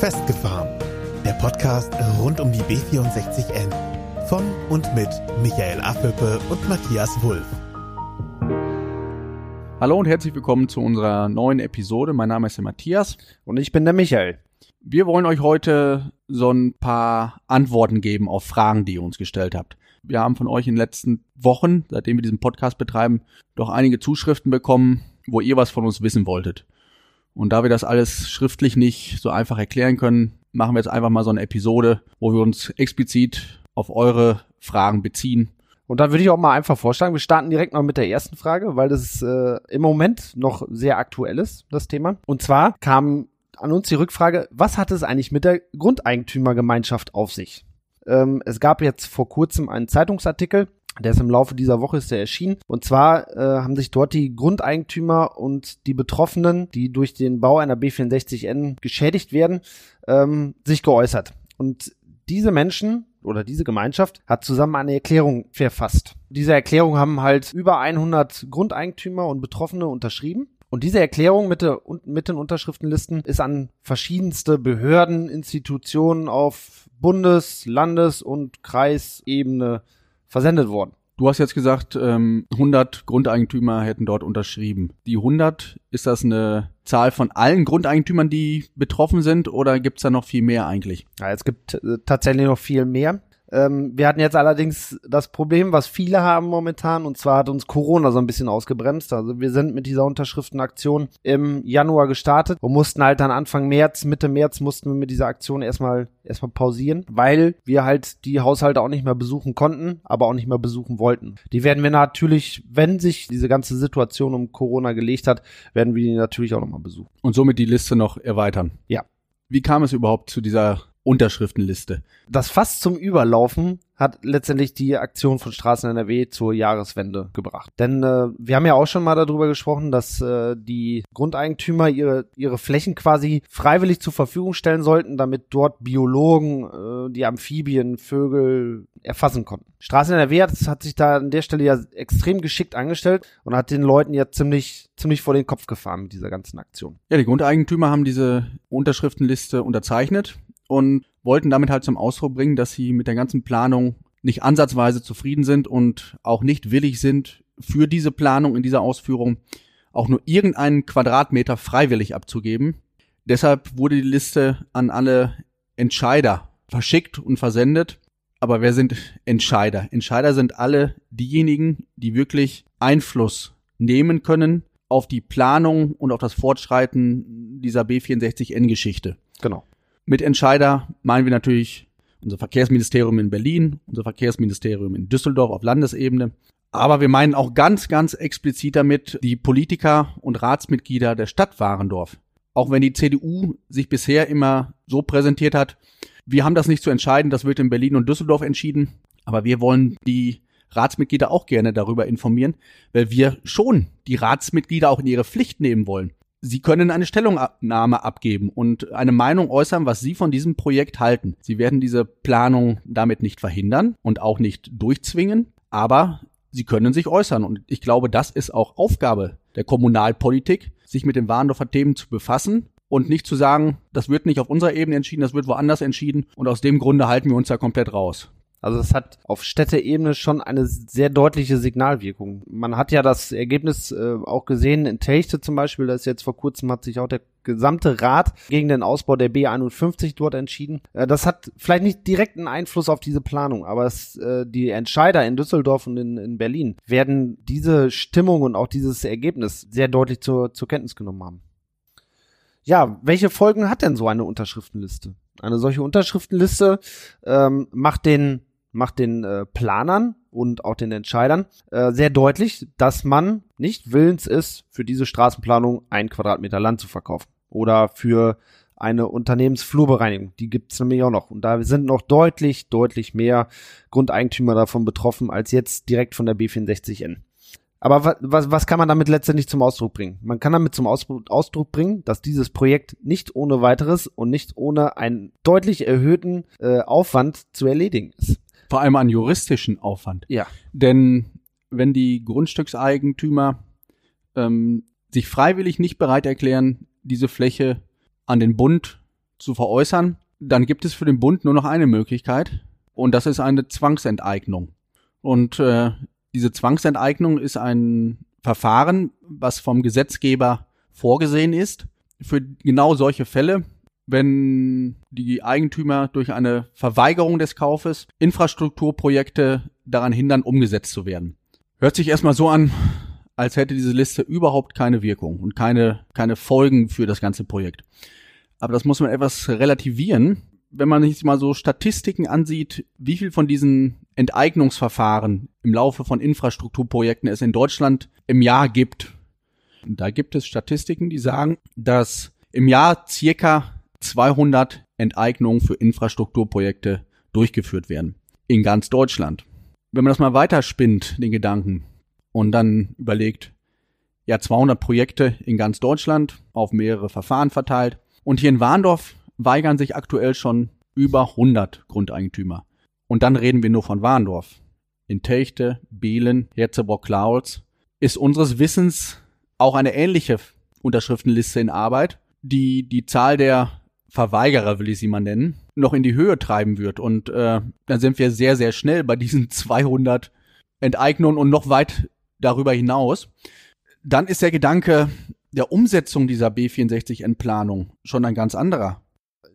Festgefahren. Der Podcast rund um die B64N. Von und mit Michael Affelpe und Matthias Wulff. Hallo und herzlich willkommen zu unserer neuen Episode. Mein Name ist der Matthias. Und ich bin der Michael. Wir wollen euch heute so ein paar Antworten geben auf Fragen, die ihr uns gestellt habt. Wir haben von euch in den letzten Wochen, seitdem wir diesen Podcast betreiben, doch einige Zuschriften bekommen, wo ihr was von uns wissen wolltet. Und da wir das alles schriftlich nicht so einfach erklären können, machen wir jetzt einfach mal so eine Episode, wo wir uns explizit auf eure Fragen beziehen. Und dann würde ich auch mal einfach vorschlagen, wir starten direkt mal mit der ersten Frage, weil das äh, im Moment noch sehr aktuell ist, das Thema. Und zwar kam an uns die Rückfrage, was hat es eigentlich mit der Grundeigentümergemeinschaft auf sich? Ähm, es gab jetzt vor kurzem einen Zeitungsartikel, der ist im Laufe dieser Woche ist der erschienen. Und zwar äh, haben sich dort die Grundeigentümer und die Betroffenen, die durch den Bau einer B64N geschädigt werden, ähm, sich geäußert. Und diese Menschen oder diese Gemeinschaft hat zusammen eine Erklärung verfasst. Diese Erklärung haben halt über 100 Grundeigentümer und Betroffene unterschrieben. Und diese Erklärung mit, der, mit den Unterschriftenlisten ist an verschiedenste Behörden, Institutionen auf Bundes-, Landes- und Kreisebene versendet worden. Du hast jetzt gesagt, ähm, 100 Grundeigentümer hätten dort unterschrieben. Die 100, ist das eine Zahl von allen Grundeigentümern, die betroffen sind, oder gibt's da noch viel mehr eigentlich? Ja, es gibt äh, tatsächlich noch viel mehr. Ähm, wir hatten jetzt allerdings das Problem, was viele haben momentan, und zwar hat uns Corona so ein bisschen ausgebremst. Also wir sind mit dieser Unterschriftenaktion im Januar gestartet und mussten halt dann Anfang März, Mitte März mussten wir mit dieser Aktion erstmal erstmal pausieren, weil wir halt die Haushalte auch nicht mehr besuchen konnten, aber auch nicht mehr besuchen wollten. Die werden wir natürlich, wenn sich diese ganze Situation um Corona gelegt hat, werden wir die natürlich auch nochmal besuchen. Und somit die Liste noch erweitern. Ja. Wie kam es überhaupt zu dieser Unterschriftenliste. Das fast zum Überlaufen hat letztendlich die Aktion von Straßen NRW zur Jahreswende gebracht. Denn äh, wir haben ja auch schon mal darüber gesprochen, dass äh, die Grundeigentümer ihre, ihre Flächen quasi freiwillig zur Verfügung stellen sollten, damit dort Biologen äh, die Amphibien, Vögel erfassen konnten. Straßen NRW hat, hat sich da an der Stelle ja extrem geschickt angestellt und hat den Leuten ja ziemlich, ziemlich vor den Kopf gefahren mit dieser ganzen Aktion. Ja, die Grundeigentümer haben diese Unterschriftenliste unterzeichnet und wollten damit halt zum Ausdruck bringen, dass sie mit der ganzen Planung nicht ansatzweise zufrieden sind und auch nicht willig sind, für diese Planung in dieser Ausführung auch nur irgendeinen Quadratmeter freiwillig abzugeben. Deshalb wurde die Liste an alle Entscheider verschickt und versendet. Aber wer sind Entscheider? Entscheider sind alle diejenigen, die wirklich Einfluss nehmen können auf die Planung und auf das Fortschreiten dieser B64N-Geschichte. Genau. Mit Entscheider meinen wir natürlich unser Verkehrsministerium in Berlin, unser Verkehrsministerium in Düsseldorf auf Landesebene. Aber wir meinen auch ganz, ganz explizit damit die Politiker und Ratsmitglieder der Stadt Warendorf. Auch wenn die CDU sich bisher immer so präsentiert hat, wir haben das nicht zu entscheiden, das wird in Berlin und Düsseldorf entschieden. Aber wir wollen die Ratsmitglieder auch gerne darüber informieren, weil wir schon die Ratsmitglieder auch in ihre Pflicht nehmen wollen. Sie können eine Stellungnahme abgeben und eine Meinung äußern, was Sie von diesem Projekt halten. Sie werden diese Planung damit nicht verhindern und auch nicht durchzwingen, aber Sie können sich äußern. Und ich glaube, das ist auch Aufgabe der Kommunalpolitik, sich mit den Warndorfer Themen zu befassen und nicht zu sagen, das wird nicht auf unserer Ebene entschieden, das wird woanders entschieden und aus dem Grunde halten wir uns da komplett raus. Also es hat auf Städteebene schon eine sehr deutliche Signalwirkung. Man hat ja das Ergebnis äh, auch gesehen in Techte zum Beispiel, da ist jetzt vor kurzem hat sich auch der gesamte Rat gegen den Ausbau der B51 dort entschieden. Äh, das hat vielleicht nicht direkten Einfluss auf diese Planung, aber es, äh, die Entscheider in Düsseldorf und in, in Berlin werden diese Stimmung und auch dieses Ergebnis sehr deutlich zur, zur Kenntnis genommen haben. Ja, welche Folgen hat denn so eine Unterschriftenliste? Eine solche Unterschriftenliste ähm, macht den macht den äh, Planern und auch den Entscheidern äh, sehr deutlich, dass man nicht willens ist, für diese Straßenplanung ein Quadratmeter Land zu verkaufen oder für eine Unternehmensflurbereinigung. Die gibt es nämlich auch noch. Und da sind noch deutlich, deutlich mehr Grundeigentümer davon betroffen als jetzt direkt von der B64N. Aber was, was, was kann man damit letztendlich zum Ausdruck bringen? Man kann damit zum Ausdruck bringen, dass dieses Projekt nicht ohne weiteres und nicht ohne einen deutlich erhöhten äh, Aufwand zu erledigen ist. Vor allem an juristischen Aufwand. Ja. Denn wenn die Grundstückseigentümer ähm, sich freiwillig nicht bereit erklären, diese Fläche an den Bund zu veräußern, dann gibt es für den Bund nur noch eine Möglichkeit und das ist eine Zwangsenteignung. Und äh, diese Zwangsenteignung ist ein Verfahren, was vom Gesetzgeber vorgesehen ist für genau solche Fälle, wenn die Eigentümer durch eine Verweigerung des Kaufes Infrastrukturprojekte daran hindern, umgesetzt zu werden. Hört sich erstmal so an, als hätte diese Liste überhaupt keine Wirkung und keine, keine Folgen für das ganze Projekt. Aber das muss man etwas relativieren. Wenn man sich mal so Statistiken ansieht, wie viel von diesen Enteignungsverfahren im Laufe von Infrastrukturprojekten es in Deutschland im Jahr gibt. Da gibt es Statistiken, die sagen, dass im Jahr circa 200 Enteignungen für Infrastrukturprojekte durchgeführt werden. In ganz Deutschland. Wenn man das mal weiterspinnt, den Gedanken, und dann überlegt, ja, 200 Projekte in ganz Deutschland auf mehrere Verfahren verteilt. Und hier in Warndorf weigern sich aktuell schon über 100 Grundeigentümer. Und dann reden wir nur von Warndorf. In Techte, Bielen, Herzebrock-Klaus ist unseres Wissens auch eine ähnliche Unterschriftenliste in Arbeit, die die Zahl der Verweigerer, will ich sie mal nennen, noch in die Höhe treiben wird. Und äh, dann sind wir sehr, sehr schnell bei diesen 200 Enteignungen und noch weit darüber hinaus. Dann ist der Gedanke der Umsetzung dieser B64N-Planung schon ein ganz anderer.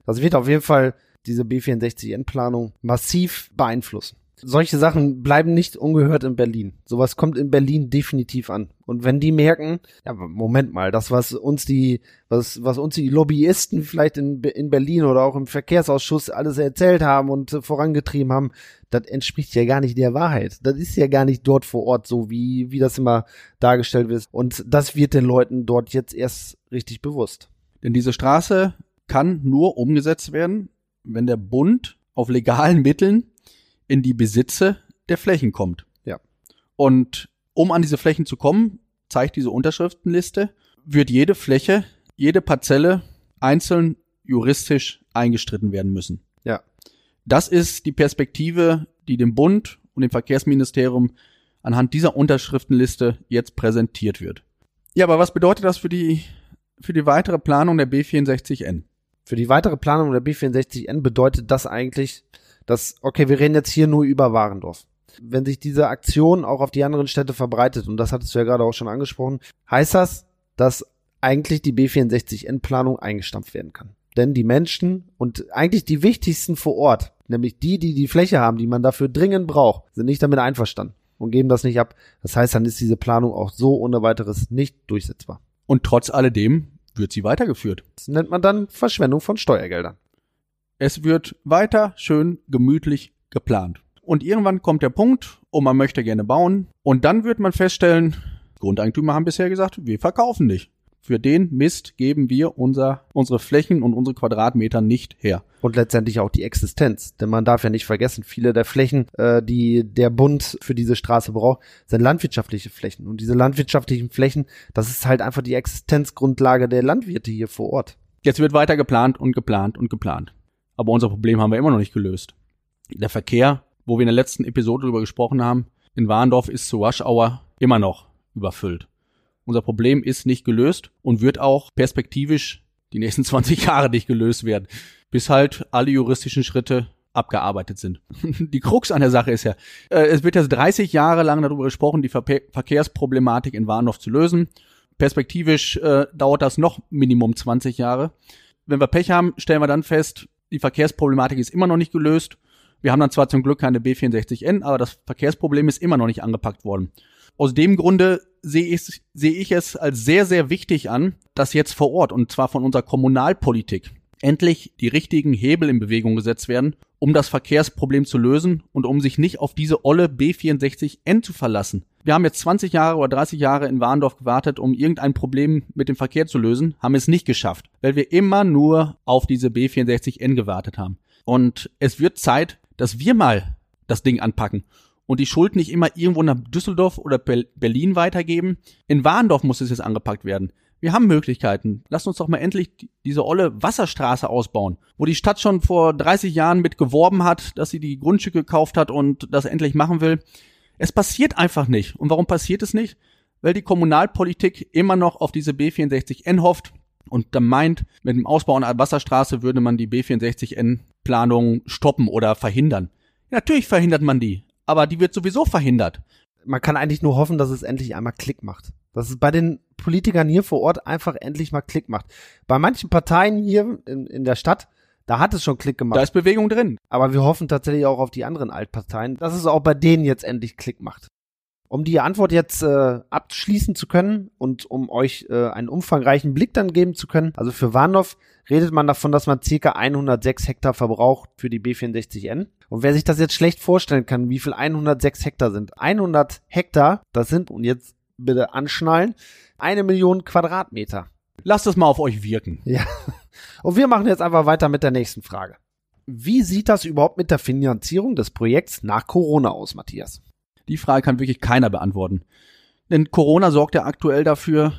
Das wird auf jeden Fall diese B64N-Planung massiv beeinflussen solche Sachen bleiben nicht ungehört in Berlin. Sowas kommt in Berlin definitiv an. Und wenn die merken, ja, Moment mal, das, was uns die, was, was uns die Lobbyisten vielleicht in, in Berlin oder auch im Verkehrsausschuss alles erzählt haben und äh, vorangetrieben haben, das entspricht ja gar nicht der Wahrheit. Das ist ja gar nicht dort vor Ort so, wie, wie das immer dargestellt wird. Und das wird den Leuten dort jetzt erst richtig bewusst. Denn diese Straße kann nur umgesetzt werden, wenn der Bund auf legalen Mitteln in die Besitze der Flächen kommt. Ja. Und um an diese Flächen zu kommen, zeigt diese Unterschriftenliste, wird jede Fläche, jede Parzelle einzeln juristisch eingestritten werden müssen. Ja. Das ist die Perspektive, die dem Bund und dem Verkehrsministerium anhand dieser Unterschriftenliste jetzt präsentiert wird. Ja, aber was bedeutet das für die, für die weitere Planung der B64N? Für die weitere Planung der B64N bedeutet das eigentlich, dass, okay, wir reden jetzt hier nur über Warendorf. Wenn sich diese Aktion auch auf die anderen Städte verbreitet, und das hattest du ja gerade auch schon angesprochen, heißt das, dass eigentlich die B64N-Planung eingestampft werden kann. Denn die Menschen und eigentlich die wichtigsten vor Ort, nämlich die, die die Fläche haben, die man dafür dringend braucht, sind nicht damit einverstanden und geben das nicht ab. Das heißt, dann ist diese Planung auch so ohne weiteres nicht durchsetzbar. Und trotz alledem wird sie weitergeführt. Das nennt man dann Verschwendung von Steuergeldern. Es wird weiter schön gemütlich geplant. Und irgendwann kommt der Punkt, oh, man möchte gerne bauen. Und dann wird man feststellen, Grundeigentümer haben bisher gesagt, wir verkaufen nicht. Für den Mist geben wir unser, unsere Flächen und unsere Quadratmeter nicht her. Und letztendlich auch die Existenz. Denn man darf ja nicht vergessen, viele der Flächen, äh, die der Bund für diese Straße braucht, sind landwirtschaftliche Flächen. Und diese landwirtschaftlichen Flächen, das ist halt einfach die Existenzgrundlage der Landwirte hier vor Ort. Jetzt wird weiter geplant und geplant und geplant. Aber unser Problem haben wir immer noch nicht gelöst. Der Verkehr, wo wir in der letzten Episode darüber gesprochen haben, in Warndorf ist zu Rush Hour immer noch überfüllt. Unser Problem ist nicht gelöst und wird auch perspektivisch die nächsten 20 Jahre nicht gelöst werden, bis halt alle juristischen Schritte abgearbeitet sind. Die Krux an der Sache ist ja, äh, es wird jetzt 30 Jahre lang darüber gesprochen, die Ver Verkehrsproblematik in Warndorf zu lösen. Perspektivisch äh, dauert das noch Minimum 20 Jahre. Wenn wir Pech haben, stellen wir dann fest, die Verkehrsproblematik ist immer noch nicht gelöst. Wir haben dann zwar zum Glück keine B64N, aber das Verkehrsproblem ist immer noch nicht angepackt worden. Aus dem Grunde sehe ich, sehe ich es als sehr, sehr wichtig an, dass jetzt vor Ort, und zwar von unserer Kommunalpolitik, endlich die richtigen Hebel in Bewegung gesetzt werden, um das Verkehrsproblem zu lösen und um sich nicht auf diese olle B64N zu verlassen. Wir haben jetzt 20 Jahre oder 30 Jahre in Warndorf gewartet, um irgendein Problem mit dem Verkehr zu lösen, haben es nicht geschafft, weil wir immer nur auf diese B64N gewartet haben. Und es wird Zeit, dass wir mal das Ding anpacken und die Schuld nicht immer irgendwo nach Düsseldorf oder Berlin weitergeben. In Warndorf muss es jetzt angepackt werden. Wir haben Möglichkeiten. Lasst uns doch mal endlich diese olle Wasserstraße ausbauen, wo die Stadt schon vor 30 Jahren mit geworben hat, dass sie die Grundstücke gekauft hat und das endlich machen will. Es passiert einfach nicht. Und warum passiert es nicht? Weil die Kommunalpolitik immer noch auf diese B64N hofft und dann meint, mit dem Ausbau einer Wasserstraße würde man die B64N-Planung stoppen oder verhindern. Natürlich verhindert man die, aber die wird sowieso verhindert. Man kann eigentlich nur hoffen, dass es endlich einmal Klick macht. Dass es bei den Politikern hier vor Ort einfach endlich mal Klick macht. Bei manchen Parteien hier in, in der Stadt, da hat es schon Klick gemacht. Da ist Bewegung drin. Aber wir hoffen tatsächlich auch auf die anderen Altparteien, dass es auch bei denen jetzt endlich Klick macht. Um die Antwort jetzt äh, abschließen zu können und um euch äh, einen umfangreichen Blick dann geben zu können, also für Warnow redet man davon, dass man circa 106 Hektar verbraucht für die B64N. Und wer sich das jetzt schlecht vorstellen kann, wie viel 106 Hektar sind. 100 Hektar, das sind, und jetzt bitte anschnallen, eine Million Quadratmeter. Lasst es mal auf euch wirken. Ja. Und wir machen jetzt einfach weiter mit der nächsten Frage. Wie sieht das überhaupt mit der Finanzierung des Projekts nach Corona aus, Matthias? Die Frage kann wirklich keiner beantworten. Denn Corona sorgt ja aktuell dafür,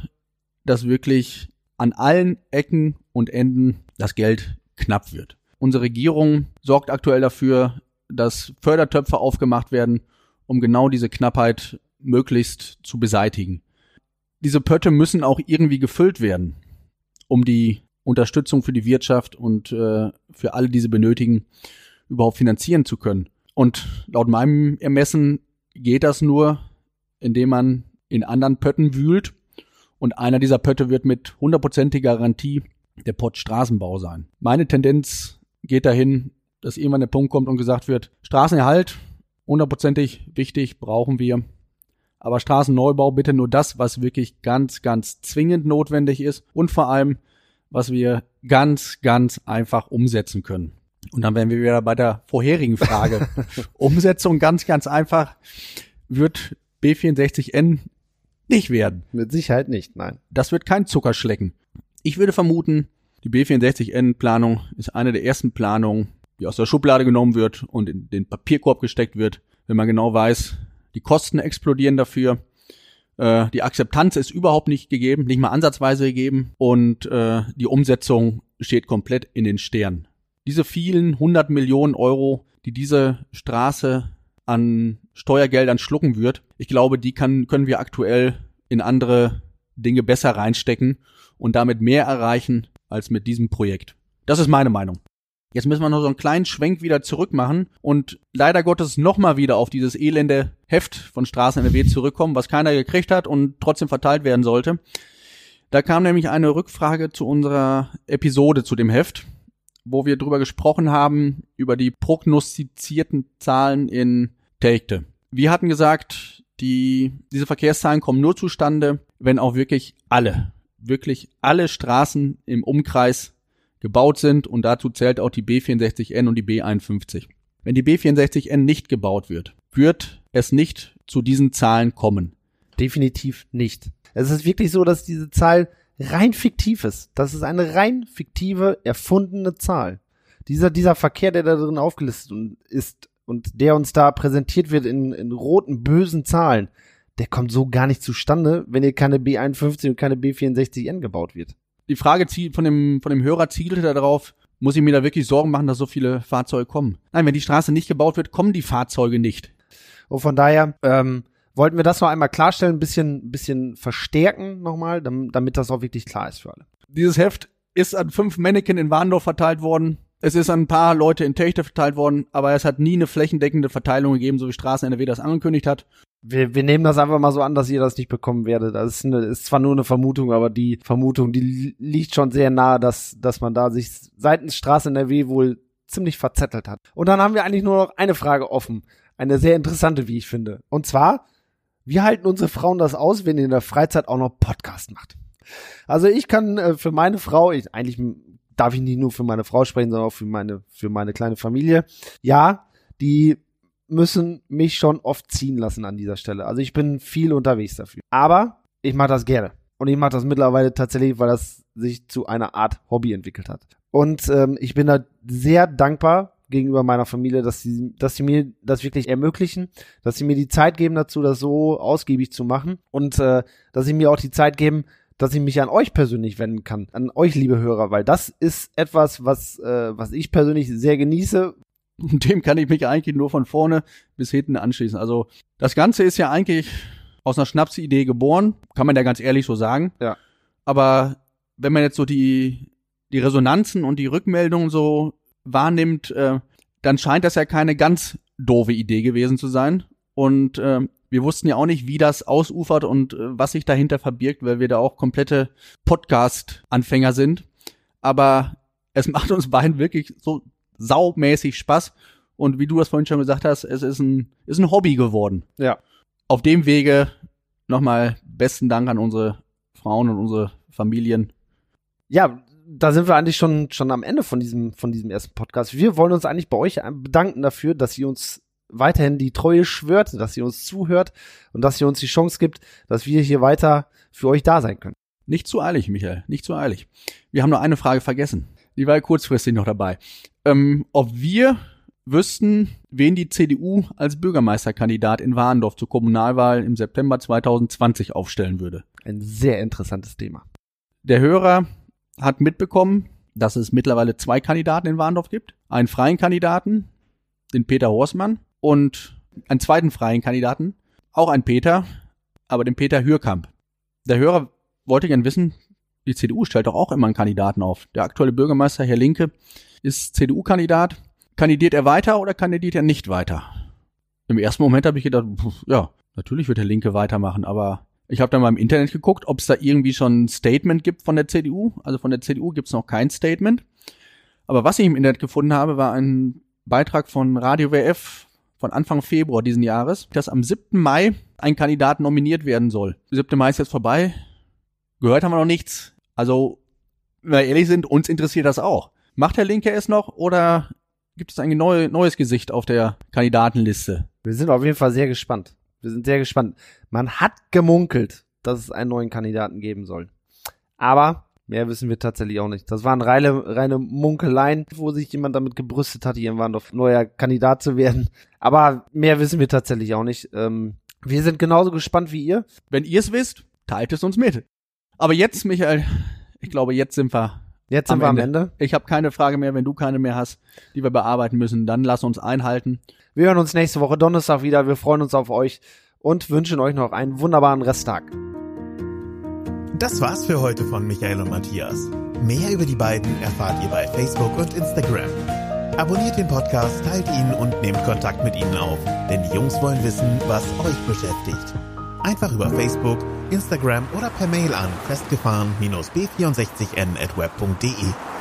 dass wirklich an allen Ecken und Enden das Geld knapp wird. Unsere Regierung sorgt aktuell dafür, dass Fördertöpfe aufgemacht werden, um genau diese Knappheit möglichst zu beseitigen. Diese Pötte müssen auch irgendwie gefüllt werden, um die Unterstützung für die Wirtschaft und äh, für alle diese benötigen überhaupt finanzieren zu können. Und laut meinem Ermessen geht das nur, indem man in anderen Pötten wühlt. Und einer dieser Pötte wird mit hundertprozentiger Garantie der Pott Straßenbau sein. Meine Tendenz geht dahin, dass irgendwann der Punkt kommt und gesagt wird, Straßenerhalt, hundertprozentig wichtig, brauchen wir. Aber Straßenneubau bitte nur das, was wirklich ganz, ganz zwingend notwendig ist und vor allem, was wir ganz, ganz einfach umsetzen können. Und dann wären wir wieder bei der vorherigen Frage. Umsetzung ganz, ganz einfach wird B64N nicht werden. Mit Sicherheit nicht, nein. Das wird kein Zuckerschlecken. Ich würde vermuten, die B64N-Planung ist eine der ersten Planungen, die aus der Schublade genommen wird und in den Papierkorb gesteckt wird, wenn man genau weiß, die Kosten explodieren dafür, äh, die Akzeptanz ist überhaupt nicht gegeben, nicht mal ansatzweise gegeben und äh, die Umsetzung steht komplett in den Sternen. Diese vielen hundert Millionen Euro, die diese Straße an Steuergeldern schlucken wird, ich glaube, die kann, können wir aktuell in andere Dinge besser reinstecken und damit mehr erreichen als mit diesem Projekt. Das ist meine Meinung. Jetzt müssen wir noch so einen kleinen Schwenk wieder zurück machen und leider Gottes nochmal wieder auf dieses elende Heft von Straßen NRW zurückkommen, was keiner gekriegt hat und trotzdem verteilt werden sollte. Da kam nämlich eine Rückfrage zu unserer Episode zu dem Heft wo wir drüber gesprochen haben, über die prognostizierten Zahlen in Telgte. Wir hatten gesagt, die, diese Verkehrszahlen kommen nur zustande, wenn auch wirklich alle, wirklich alle Straßen im Umkreis gebaut sind und dazu zählt auch die B64N und die B51. Wenn die B64N nicht gebaut wird, wird es nicht zu diesen Zahlen kommen. Definitiv nicht. Es ist wirklich so, dass diese Zahl rein fiktiv ist. Das ist eine rein fiktive, erfundene Zahl. Dieser, dieser Verkehr, der da drin aufgelistet ist und der uns da präsentiert wird in, in roten, bösen Zahlen, der kommt so gar nicht zustande, wenn hier keine B51 und keine B64N gebaut wird. Die Frage von dem, von dem Hörer zielte darauf, muss ich mir da wirklich Sorgen machen, dass so viele Fahrzeuge kommen? Nein, wenn die Straße nicht gebaut wird, kommen die Fahrzeuge nicht. Und von daher, ähm, wollten wir das noch einmal klarstellen, ein bisschen, bisschen verstärken nochmal, damit das auch wirklich klar ist für alle. Dieses Heft ist an fünf Mannequin in Warndorf verteilt worden. Es ist an ein paar Leute in Techte verteilt worden, aber es hat nie eine flächendeckende Verteilung gegeben, so wie Straßen NRW das angekündigt hat. Wir, wir nehmen das einfach mal so an, dass ihr das nicht bekommen werdet. Das ist, eine, ist zwar nur eine Vermutung, aber die Vermutung, die liegt schon sehr nahe, dass, dass man da sich seitens Straße NRW wohl ziemlich verzettelt hat. Und dann haben wir eigentlich nur noch eine Frage offen. Eine sehr interessante, wie ich finde. Und zwar, wie halten unsere Frauen das aus, wenn ihr in der Freizeit auch noch Podcast macht? Also ich kann äh, für meine Frau, ich, eigentlich darf ich nicht nur für meine Frau sprechen, sondern auch für meine, für meine kleine Familie. Ja, die müssen mich schon oft ziehen lassen an dieser Stelle. Also ich bin viel unterwegs dafür. Aber ich mache das gerne. Und ich mache das mittlerweile tatsächlich, weil das sich zu einer Art Hobby entwickelt hat. Und ähm, ich bin da sehr dankbar gegenüber meiner Familie, dass sie, dass sie mir das wirklich ermöglichen, dass sie mir die Zeit geben dazu, das so ausgiebig zu machen und äh, dass sie mir auch die Zeit geben, dass ich mich an euch persönlich wenden kann, an euch, liebe Hörer, weil das ist etwas, was, äh, was ich persönlich sehr genieße. Dem kann ich mich eigentlich nur von vorne bis hinten anschließen. Also das Ganze ist ja eigentlich aus einer Schnapsidee geboren, kann man ja ganz ehrlich so sagen. Ja. Aber wenn man jetzt so die, die Resonanzen und die Rückmeldungen so wahrnimmt, äh, dann scheint das ja keine ganz doofe Idee gewesen zu sein. Und äh, wir wussten ja auch nicht, wie das ausufert und äh, was sich dahinter verbirgt, weil wir da auch komplette Podcast-Anfänger sind. Aber es macht uns beiden wirklich so saumäßig Spaß. Und wie du das vorhin schon gesagt hast, es ist ein, ist ein Hobby geworden. Ja. Auf dem Wege nochmal besten Dank an unsere Frauen und unsere Familien. Ja, da sind wir eigentlich schon, schon am Ende von diesem, von diesem ersten Podcast. Wir wollen uns eigentlich bei euch bedanken dafür, dass ihr uns weiterhin die Treue schwört, dass ihr uns zuhört und dass ihr uns die Chance gibt, dass wir hier weiter für euch da sein können. Nicht zu eilig, Michael, nicht zu eilig. Wir haben nur eine Frage vergessen. Die war kurzfristig noch dabei. Ähm, ob wir wüssten, wen die CDU als Bürgermeisterkandidat in Warndorf zur Kommunalwahl im September 2020 aufstellen würde. Ein sehr interessantes Thema. Der Hörer hat mitbekommen, dass es mittlerweile zwei Kandidaten in Warndorf gibt. Einen freien Kandidaten, den Peter Horsmann, und einen zweiten freien Kandidaten, auch ein Peter, aber den Peter Hürkamp. Der Hörer wollte gern wissen, die CDU stellt doch auch immer einen Kandidaten auf. Der aktuelle Bürgermeister, Herr Linke, ist CDU-Kandidat. Kandidiert er weiter oder kandidiert er nicht weiter? Im ersten Moment habe ich gedacht, ja, natürlich wird der Linke weitermachen, aber ich habe dann mal im Internet geguckt, ob es da irgendwie schon ein Statement gibt von der CDU. Also von der CDU gibt es noch kein Statement. Aber was ich im Internet gefunden habe, war ein Beitrag von Radio WF von Anfang Februar diesen Jahres, dass am 7. Mai ein Kandidat nominiert werden soll. Der 7. Mai ist jetzt vorbei. Gehört haben wir noch nichts. Also, wenn wir ehrlich sind, uns interessiert das auch. Macht der Linke es noch oder gibt es ein neu, neues Gesicht auf der Kandidatenliste? Wir sind auf jeden Fall sehr gespannt. Wir sind sehr gespannt. Man hat gemunkelt, dass es einen neuen Kandidaten geben soll. Aber mehr wissen wir tatsächlich auch nicht. Das waren reine, reine Munkeleien, wo sich jemand damit gebrüstet hat, irgendwann auf neuer Kandidat zu werden. Aber mehr wissen wir tatsächlich auch nicht. Ähm, wir sind genauso gespannt wie ihr. Wenn ihr es wisst, teilt es uns mit. Aber jetzt, Michael, ich glaube, jetzt sind wir Jetzt sind am wir Ende. am Ende. Ich habe keine Frage mehr. Wenn du keine mehr hast, die wir bearbeiten müssen, dann lass uns einhalten. Wir hören uns nächste Woche Donnerstag wieder. Wir freuen uns auf euch und wünschen euch noch einen wunderbaren Resttag. Das war's für heute von Michael und Matthias. Mehr über die beiden erfahrt ihr bei Facebook und Instagram. Abonniert den Podcast, teilt ihn und nehmt Kontakt mit ihnen auf, denn die Jungs wollen wissen, was euch beschäftigt. Einfach über Facebook, Instagram oder per Mail an festgefahren-b64n@web.de.